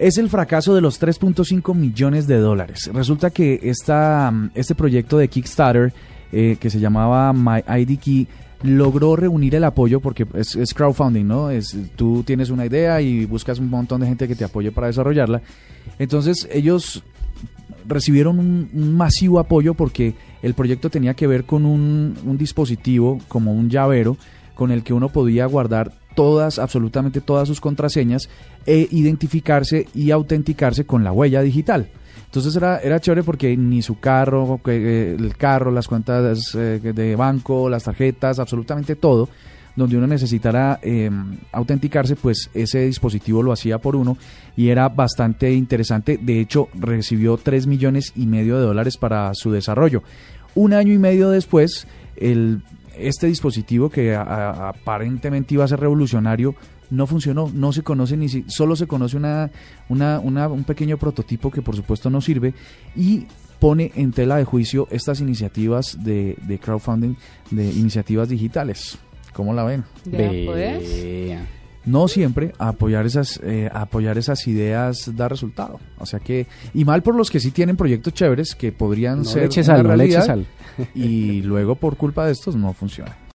Es el fracaso de los 3.5 millones de dólares. Resulta que esta, este proyecto de Kickstarter, eh, que se llamaba My ID Key, logró reunir el apoyo porque es, crowdfunding, ¿no? Es, tú tienes una idea y buscas un montón de gente que te apoye para desarrollarla. Entonces ellos recibieron un, masivo apoyo porque el proyecto tenía que ver con un dispositivo como un llavero con el que uno podía guardar todas, absolutamente todas sus contraseñas e identificarse y autenticarse con la huella digital. Entonces era, era chévere porque ni su carro, eh, el carro, las cuentas eh, de banco, las tarjetas, absolutamente todo, donde uno necesitara em, autenticarse, pues ese dispositivo lo hacía por uno y era bastante interesante. De hecho, recibió 3 millones y medio de dólares para su desarrollo. Un año y medio después, el este dispositivo que aparentemente iba a ser revolucionario no funcionó, no se conoce ni si, solo se conoce una, una, un pequeño prototipo que por supuesto no sirve y pone en tela de juicio estas iniciativas de, de crowdfunding, de iniciativas digitales. ¿Cómo la ven? Pues. No siempre apoyar esas, eh, apoyar esas ideas da resultado. O sea que, y mal por los que sí tienen proyectos chéveres que podrían ser una realidad, y luego por culpa de estos no funciona.